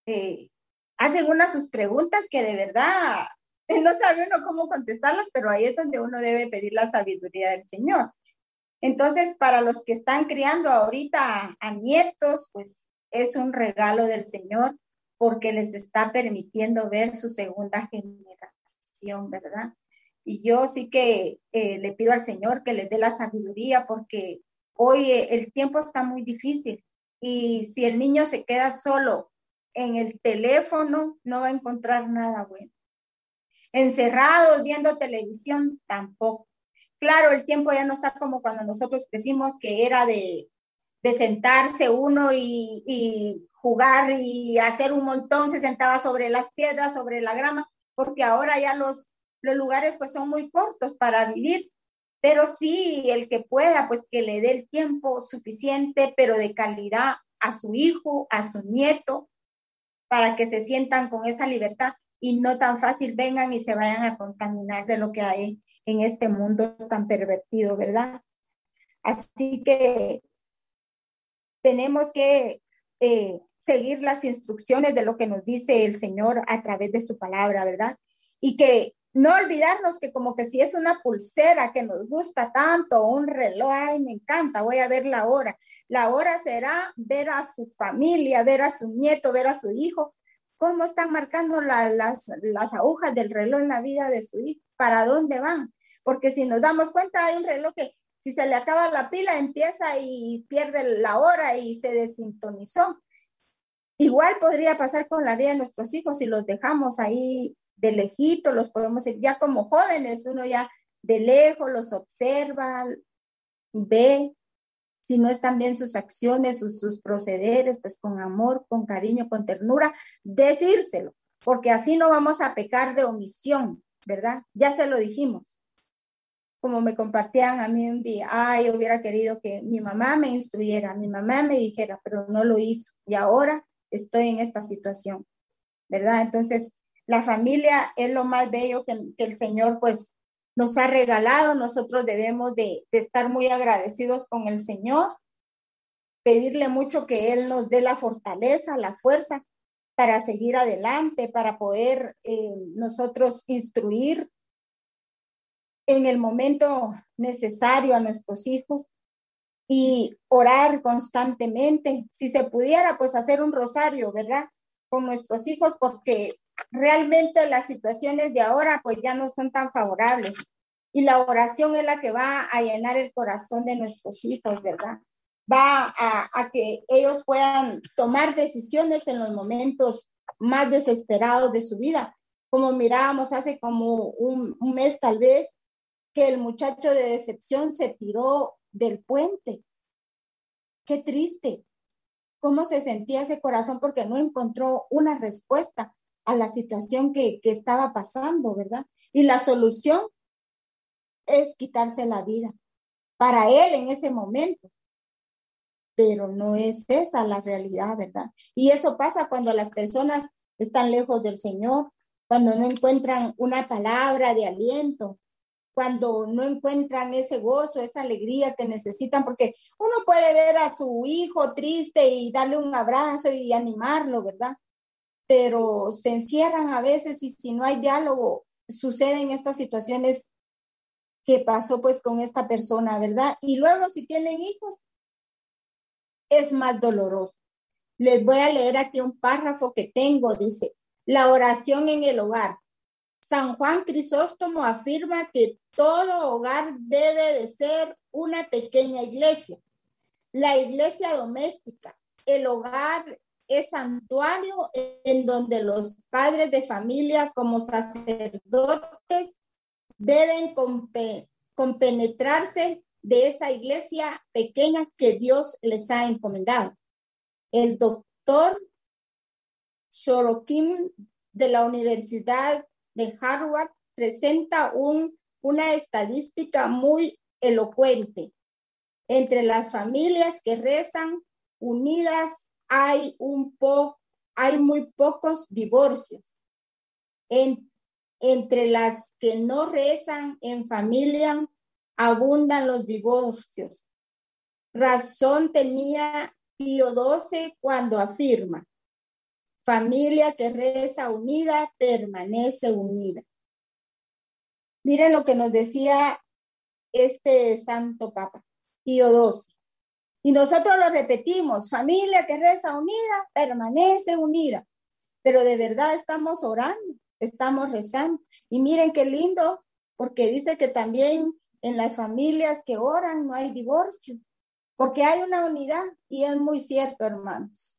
eh, hacen unas sus preguntas que de verdad no sabe uno cómo contestarlas, pero ahí es donde uno debe pedir la sabiduría del Señor. Entonces, para los que están criando ahorita a, nietos, pues es un regalo del Señor porque les está permitiendo ver su segunda generación, ¿verdad? Y yo sí que eh, le pido al Señor que les dé la sabiduría porque hoy eh, el tiempo está muy difícil y si el niño se queda solo en el teléfono, no va a encontrar nada bueno. Encerrados viendo televisión, tampoco. Claro, el tiempo ya no está como cuando nosotros crecimos, que era de, de sentarse uno y, y jugar y hacer un montón, se sentaba sobre las piedras, sobre la grama, porque ahora ya los los lugares pues son muy cortos para vivir, pero sí el que pueda pues que le dé el tiempo suficiente, pero de calidad a su hijo, a su nieto, para que se sientan con esa libertad y no tan fácil vengan y se vayan a contaminar de lo que hay en este mundo tan pervertido, ¿verdad? Así que tenemos que eh, seguir las instrucciones de lo que nos dice el Señor a través de su palabra, ¿verdad? Y que no olvidarnos que como que si es una pulsera que nos gusta tanto, un reloj, ay, me encanta, voy a ver la hora. La hora será ver a su familia, ver a su nieto, ver a su hijo, cómo están marcando las, las agujas del reloj en la vida de su hijo, para dónde van. Porque si nos damos cuenta, hay un reloj que si se le acaba la pila, empieza y pierde la hora y se desintonizó. Igual podría pasar con la vida de nuestros hijos si los dejamos ahí de lejito, los podemos ir, ya como jóvenes, uno ya de lejos los observa, ve si no están bien sus acciones, sus, sus procederes, pues con amor, con cariño, con ternura, decírselo, porque así no vamos a pecar de omisión, ¿verdad? Ya se lo dijimos. Como me compartían a mí un día, ay, hubiera querido que mi mamá me instruyera, mi mamá me dijera, pero no lo hizo y ahora estoy en esta situación, ¿verdad? Entonces, la familia es lo más bello que, el Señor pues nos ha regalado. Nosotros debemos de, estar muy agradecidos con el Señor, pedirle mucho que Él nos dé la fortaleza, la fuerza para seguir adelante, para poder eh, nosotros instruir en el momento necesario a nuestros hijos y orar constantemente. Si se pudiera, pues hacer un rosario, ¿verdad? Con nuestros hijos, porque realmente las situaciones de ahora pues ya no son tan favorables. Y la oración es la que va a llenar el corazón de nuestros hijos, ¿verdad? Va a, que ellos puedan tomar decisiones en los momentos más desesperados de su vida. Como mirábamos hace como un, mes tal vez, que el muchacho de decepción se tiró del puente. Qué triste. ¿Cómo se sentía ese corazón? Porque no encontró una respuesta a la situación que, estaba pasando, ¿verdad? Y la solución es quitarse la vida para él en ese momento. Pero no es esa la realidad, ¿verdad? Y eso pasa cuando las personas están lejos del Señor, cuando no encuentran una palabra de aliento, cuando no encuentran ese gozo, esa alegría que necesitan, porque uno puede ver a su hijo triste y darle un abrazo y animarlo, ¿verdad? Pero se encierran a veces y si no hay diálogo, suceden estas situaciones que pasó pues con esta persona, ¿verdad? Y luego si tienen hijos, es más doloroso. Les voy a leer aquí un párrafo que tengo, dice, la oración en el hogar. San Juan Crisóstomo afirma que todo hogar debe de ser una pequeña iglesia. La iglesia doméstica, el hogar es santuario en donde los padres de familia como sacerdotes deben compenetrarse de esa iglesia pequeña que Dios les ha encomendado. El doctor Shorokin de la Universidad de Harvard presenta un, una estadística muy elocuente. Entre las familias que rezan unidas hay un po, hay muy pocos divorcios. entre las que no rezan en familia, abundan los divorcios. Razón tenía Pío XII cuando afirma, familia que reza unida permanece unida. Miren lo que nos decía este santo papa, Pío XII. Y nosotros lo repetimos, familia que reza unida, permanece unida. pero de verdad estamos orando, estamos rezando. Y miren qué lindo, porque dice que también en las familias que oran no hay divorcio, porque hay una unidad y es muy cierto, hermanos.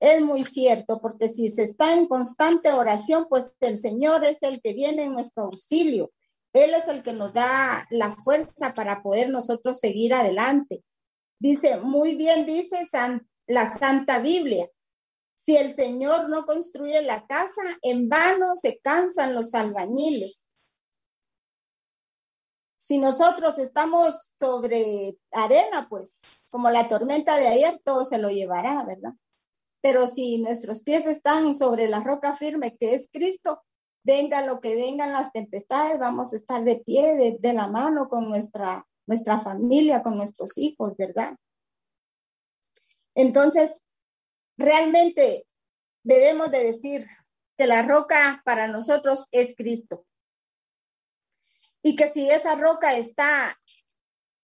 Es muy cierto, porque si se está en constante oración, pues el Señor es el que viene en nuestro auxilio. Él es el que nos da la fuerza para poder nosotros seguir adelante. Dice, muy bien dice la Santa Biblia, si el Señor no construye la casa, en vano se cansan los albañiles. Si nosotros estamos sobre arena, pues como la tormenta de ayer, todo se lo llevará, ¿verdad? Pero si nuestros pies están sobre la roca firme que es Cristo, venga lo que vengan las tempestades, vamos a estar de pie, de, la mano con nuestra, nuestra familia, con nuestros hijos, ¿verdad? Entonces, realmente debemos de decir que la roca para nosotros es Cristo. Y que si esa roca está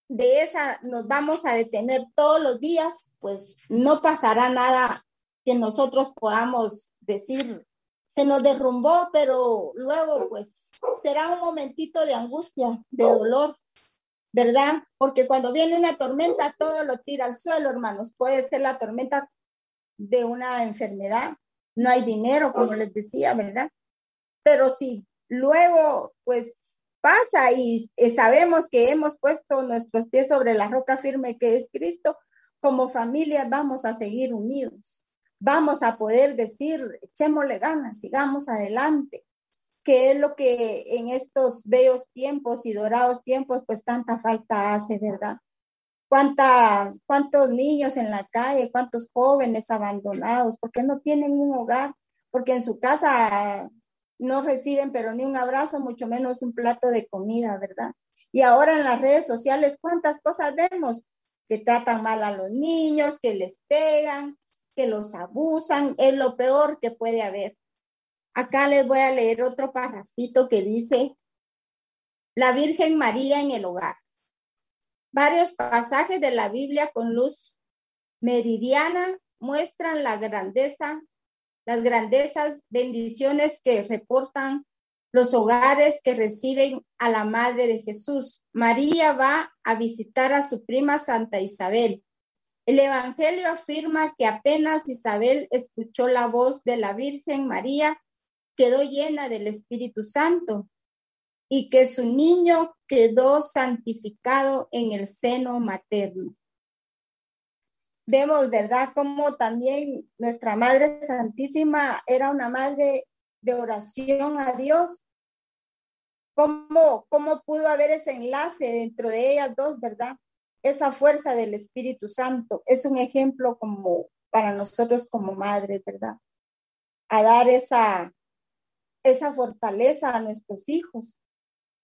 de esa nos vamos a detener todos los días, pues no pasará nada que nosotros podamos decir, se nos derrumbó, pero luego pues será un momentito de angustia, de dolor, ¿verdad? Porque cuando viene una tormenta, todo lo tira al suelo, hermanos. Puede ser la tormenta de una enfermedad, no hay dinero, como les decía, ¿verdad? Pero si luego, pues pasa y, sabemos que hemos puesto nuestros pies sobre la roca firme que es Cristo, como familia vamos a seguir unidos. Vamos a poder decir, echémosle ganas, sigamos adelante, que es lo que en estos bellos tiempos y dorados tiempos, pues tanta falta hace, ¿verdad? cuántas, cuántos niños en la calle, cuántos jóvenes abandonados, porque no tienen un hogar, porque en su casa no reciben pero ni un abrazo, mucho menos un plato de comida, ¿verdad? Y ahora en las redes sociales, ¿cuántas cosas vemos? Que tratan mal a los niños, que les pegan, que los abusan, es lo peor que puede haber. Acá les voy a leer otro parrafito que dice, la Virgen María en el hogar. Varios pasajes de la Biblia con luz meridiana muestran la grandeza, las grandezas bendiciones que reportan los hogares que reciben a la Madre de Jesús. María va a visitar a su prima Santa Isabel. El Evangelio afirma que apenas Isabel escuchó la voz de la Virgen María, quedó llena del Espíritu Santo y que su niño quedó santificado en el seno materno. Vemos, ¿verdad?, cómo también nuestra Madre Santísima era una madre de oración a Dios. ¿Cómo, cómo pudo haber ese enlace dentro de ellas dos, verdad? Esa fuerza del Espíritu Santo es un ejemplo como para nosotros como madres, ¿verdad? A dar esa, esa fortaleza a nuestros hijos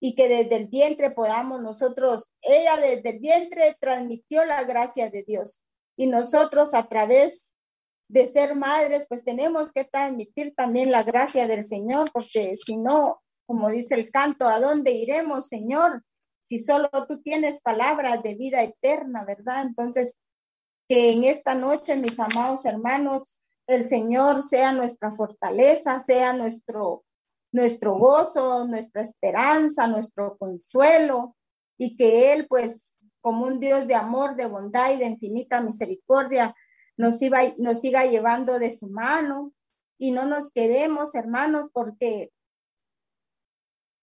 y que desde el vientre podamos nosotros, ella desde el vientre transmitió la gracia de Dios y nosotros a través de ser madres, pues tenemos que transmitir también la gracia del Señor, porque si no, como dice el canto, ¿a dónde iremos, Señor? Si solo tú tienes palabras de vida eterna, ¿verdad? Entonces, que en esta noche, mis amados hermanos, el Señor sea nuestra fortaleza, sea nuestro nuestro gozo, nuestra esperanza, nuestro consuelo, y que Él, pues, como un Dios de amor, de bondad y de infinita misericordia, nos, iba, nos siga llevando de su mano y no nos quedemos, hermanos, porque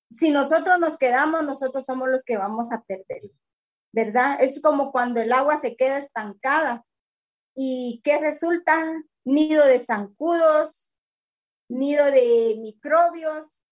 si nosotros nos quedamos, nosotros somos los que vamos a perder, ¿verdad? Es como cuando el agua se queda estancada y ¿qué resulta? Nido de zancudos, nido de microbios,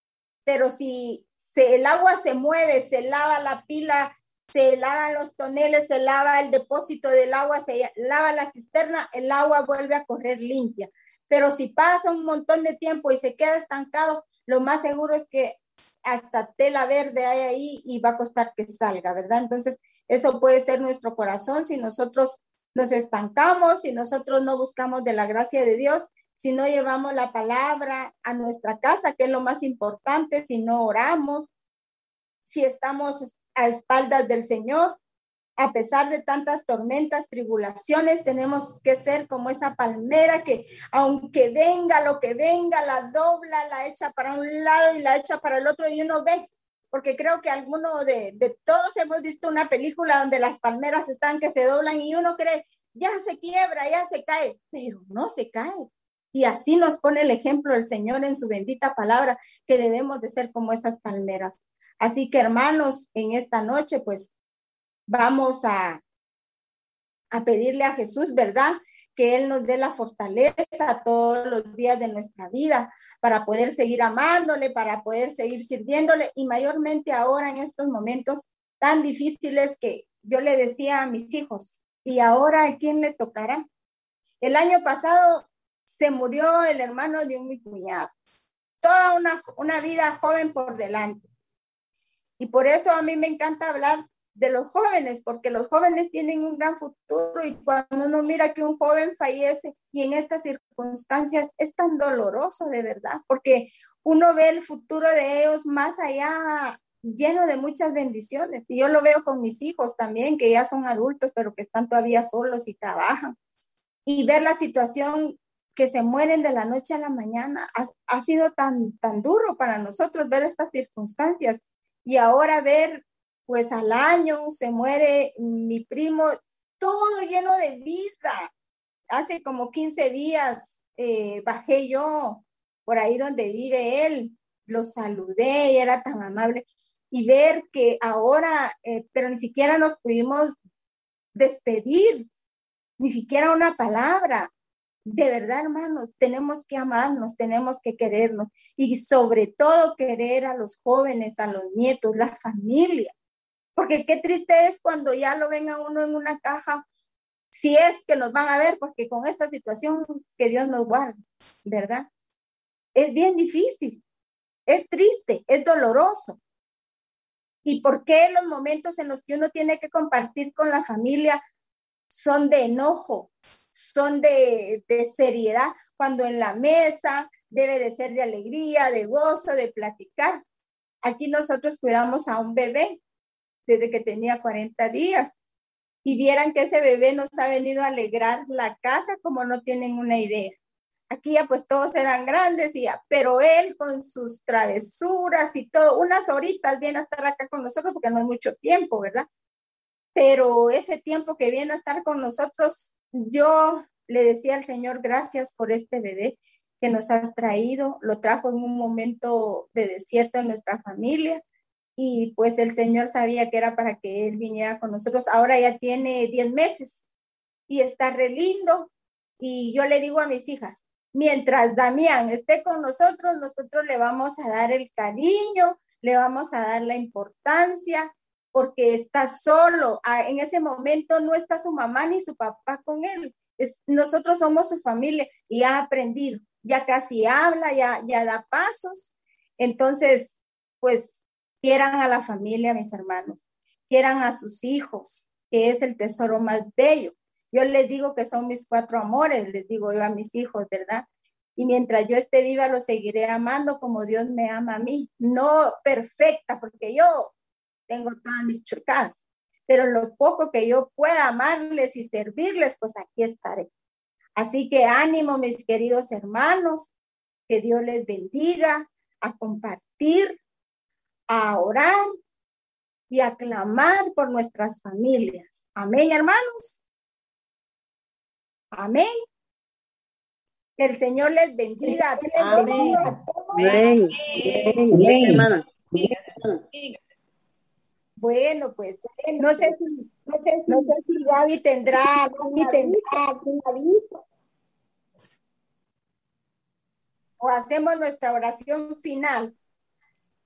pero si el agua se mueve, se lava la pila, se lavan los toneles, se lava el depósito del agua, se lava la cisterna, el agua vuelve a correr limpia. Pero si pasa un montón de tiempo y se queda estancado, lo más seguro es que hasta tela verde hay ahí y va a costar que salga, ¿verdad? Entonces, eso puede ser nuestro corazón si nosotros nos estancamos, si nosotros no buscamos de la gracia de Dios si no llevamos la palabra a nuestra casa, que es lo más importante, si no oramos, si estamos a espaldas del Señor, a pesar de tantas tormentas, tribulaciones, tenemos que ser como esa palmera que aunque venga lo que venga, la dobla, la echa para un lado y la echa para el otro y uno ve, porque creo que alguno de, de todos hemos visto una película donde las palmeras están que se doblan y uno cree, ya se quiebra, ya se cae, pero no se cae. Y así nos pone el ejemplo el Señor en su bendita palabra, que debemos de ser como esas palmeras. Así que hermanos, en esta noche, pues vamos a, a pedirle a Jesús, ¿verdad? Que Él nos dé la fortaleza todos los días de nuestra vida para poder seguir amándole, para poder seguir sirviéndole y mayormente ahora en estos momentos tan difíciles que yo le decía a mis hijos, ¿y ahora a quién le tocará? El año pasado se murió el hermano de un mi cuñado. Toda una, una vida joven por delante. Y por eso a mí me encanta hablar de los jóvenes, porque los jóvenes tienen un gran futuro y cuando uno mira que un joven fallece y en estas circunstancias es tan doloroso de verdad, porque uno ve el futuro de ellos más allá lleno de muchas bendiciones. Y yo lo veo con mis hijos también, que ya son adultos, pero que están todavía solos y trabajan. Y ver la situación que se mueren de la noche a la mañana ha, ha sido tan, tan duro para nosotros ver estas circunstancias. Y ahora ver pues al año se muere mi primo, todo lleno de vida. Hace como 15 días eh, bajé yo por ahí donde vive él, lo saludé y era tan amable. Y ver que ahora, eh, pero ni siquiera nos pudimos despedir, ni siquiera una palabra. De verdad, hermanos, tenemos que amarnos, tenemos que querernos y sobre todo querer a los jóvenes, a los nietos, la familia porque qué triste es cuando ya lo ven a uno en una caja, si es que nos van a ver, porque con esta situación que Dios nos guarde, ¿verdad? Es bien difícil, es triste, es doloroso. ¿Y por qué los momentos en los que uno tiene que compartir con la familia son de enojo, son de, seriedad, cuando en la mesa debe de ser de alegría, de gozo, de platicar? Aquí nosotros cuidamos a un bebé desde que tenía 40 días. Y vieran que ese bebé nos ha venido a alegrar la casa como no tienen una idea. Aquí ya pues todos eran grandes y ya, pero él con sus travesuras y todo, unas horitas viene a estar acá con nosotros porque no es mucho tiempo, ¿verdad? Pero ese tiempo que viene a estar con nosotros, yo le decía al Señor, gracias por este bebé que nos has traído, lo trajo en un momento de desierto en nuestra familia y pues el Señor sabía que era para que Él viniera con nosotros. Ahora ya tiene 10 meses y está re lindo. Y yo le digo a mis hijas, mientras Damián esté con nosotros, nosotros le vamos a dar el cariño, le vamos a dar la importancia, porque está solo. Ah, en ese momento no está su mamá ni su papá con él. Nosotros somos su familia y ha aprendido, ya casi habla, ya, ya da pasos. Entonces, pues Quieran a la familia, mis hermanos. Quieran a sus hijos, que es el tesoro más bello. Yo les digo que son mis cuatro amores, les digo yo a mis hijos, ¿verdad? Y mientras yo esté viva, los seguiré amando como Dios me ama a mí. No perfecta, porque yo tengo todas mis chocadas, pero lo poco que yo pueda amarles y servirles, pues aquí estaré. Así que ánimo, mis queridos hermanos, que Dios les bendiga a compartir a orar y a clamar por nuestras familias. Amén, hermanos. Amén. Que el Señor les bendiga. Amén. Amén. Bien, hermana. Bueno, pues no sé si, no sé, no sé si Gaby tendrá, Gaby tendrá o hacemos nuestra oración final.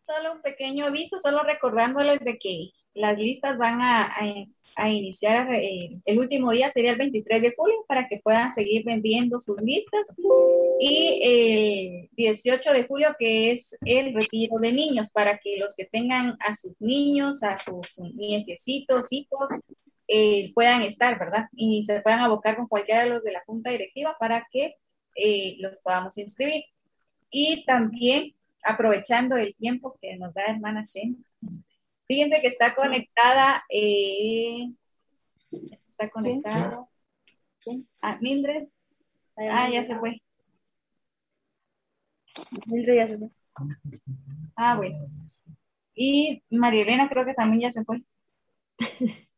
Solo un pequeño aviso, solo recordándoles de que las listas van a, a, iniciar, eh, el último día sería el 23 de julio para que puedan seguir vendiendo sus listas. Y el 18 de julio, que es el retiro de niños, para que los que tengan a sus niños, a sus nietecitos, hijos, eh, puedan estar, ¿verdad? Y se puedan abocar con cualquiera de los de la junta directiva para que eh, los podamos inscribir. Y también aprovechando el tiempo que nos da hermana Shen. Fíjense que está conectada eh, Está conectado. Ah, Mildred. Ah, ya se fue. Mildred ya se fue. Ah, bueno. Y María Elena creo que también ya se fue.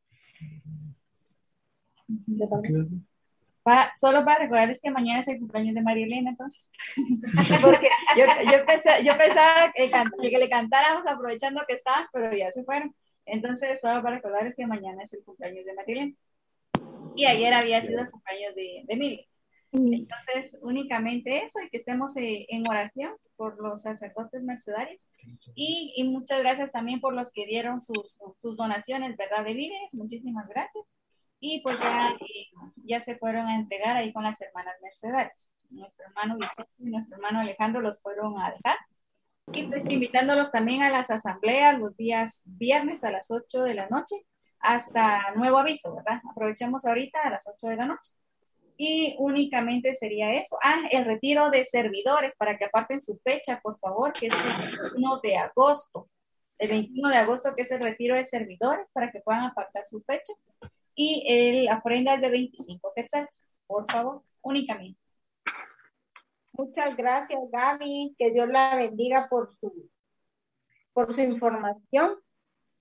solo para recordarles que mañana es el cumpleaños de María Elena, entonces. Porque yo, yo, pensaba, que, le cantáramos aprovechando que está, pero ya se fueron. Entonces, solo para recordarles que mañana es el cumpleaños de María Elena. Y ayer había sido el cumpleaños de, de Entonces, únicamente eso, y que estemos eh, en oración por los sacerdotes mercedarios. Y, y, muchas gracias también por los que dieron sus, sus donaciones, ¿verdad? De víveres. Muchísimas gracias y pues ya, ya se fueron a entregar ahí con las hermanas Mercedes. Nuestro hermano Vicente y nuestro hermano Alejandro los fueron a dejar. Y pues invitándolos también a las asambleas los días viernes a las 8 de la noche hasta nuevo aviso, ¿verdad? Aprovechemos ahorita a las 8 de la noche. Y únicamente sería eso. Ah, el retiro de servidores para que aparten su fecha, por favor, que es el 21 de agosto. El 21 de agosto, que es el retiro de servidores, para que puedan apartar su fecha y el, la ofrenda es de 25 quetzales, por favor, únicamente. Muchas gracias, Gaby. Que Dios la bendiga por su, por su información.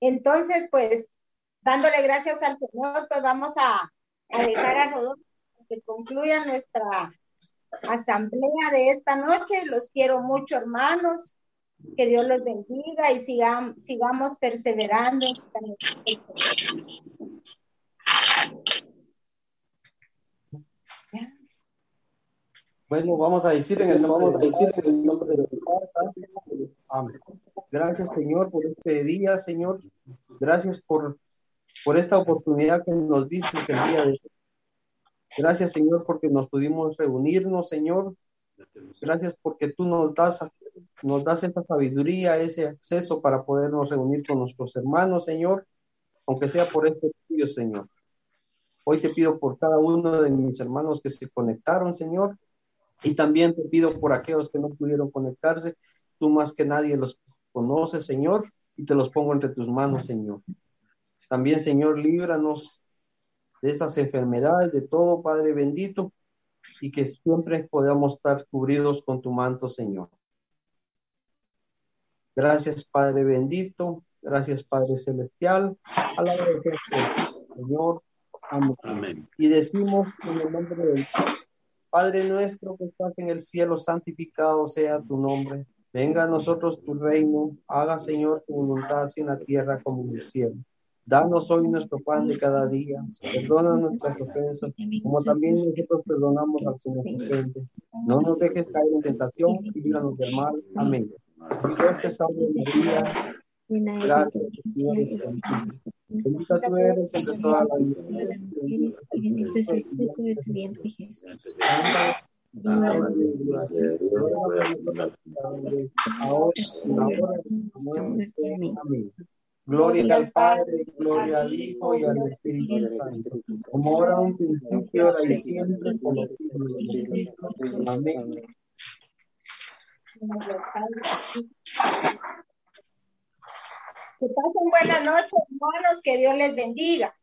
Entonces, pues, dándole gracias al Señor, pues vamos a, a dejar a Rodolfo que concluya nuestra asamblea de esta noche. Los quiero mucho, hermanos. Que Dios los bendiga y sigamos, sigamos perseverando. Bueno, vamos a decir en el nombre, vamos a decir en el nombre de Amén. Gracias, Señor, por este día, Señor. Gracias por, por esta oportunidad que nos diste el día de hoy. Gracias, Señor, porque nos pudimos reunirnos, Señor. Gracias porque tú nos das, nos das esta sabiduría, ese acceso para podernos reunir con nuestros hermanos, Señor, aunque sea por este estudio, Señor. Hoy te pido por cada uno de mis hermanos que se conectaron, Señor, y también te pido por aquellos que no pudieron conectarse. Tú más que nadie los conoces, Señor, y te los pongo entre tus manos, Señor. También, Señor, líbranos de esas enfermedades, de todo, Padre bendito, y que siempre podamos estar cubridos con tu manto, Señor. Gracias, Padre bendito. Gracias, Padre celestial. Alabado Señor. Amén. Y decimos en el nombre del Padre nuestro que estás en el cielo, santificado sea tu nombre. Venga a nosotros tu reino. Haga, Señor, tu voluntad así en la tierra como en el cielo. Danos hoy nuestro pan de cada día. Perdona nuestras ofensas, como también nosotros perdonamos a los que No nos dejes caer en tentación y líbranos del mal. Amén. Dios te salve María, Gracias, Señor. Bendita tú eres entre todas las mujeres. Bendito es el fruto de tu vientre, Jesús. Ahora, Amén. Gloria al Padre, gloria al Hijo y al Espíritu Santo, como ahora un principio, ahora y siempre, por los siglos Amén. Que pasen buenas noches, hermanos, que Dios les bendiga.